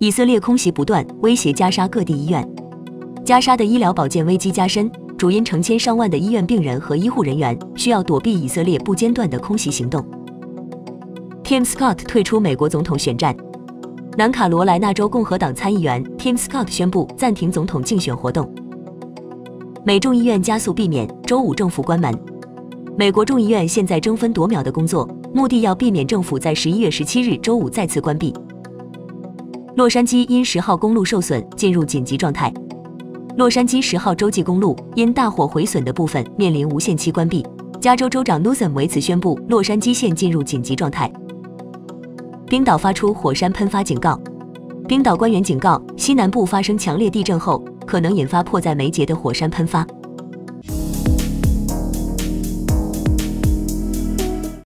以色列空袭不断，威胁加沙各地医院。加沙的医疗保健危机加深，主因成千上万的医院病人和医护人员需要躲避以色列不间断的空袭行动。Tim Scott 退出美国总统选战。南卡罗来纳州共和党参议员 Tim Scott 宣布暂停总统竞选活动。美众议院加速避免周五政府关门。美国众议院现在争分夺秒的工作，目的要避免政府在十一月十七日周五再次关闭。洛杉矶因十号公路受损进入紧急状态。洛杉矶十号洲际公路因大火毁损的部分面临无限期关闭。加州州长 Newsom 为此宣布洛杉矶县进入紧急状态。冰岛发出火山喷发警告。冰岛官员警告，西南部发生强烈地震后，可能引发迫在眉睫的火山喷发。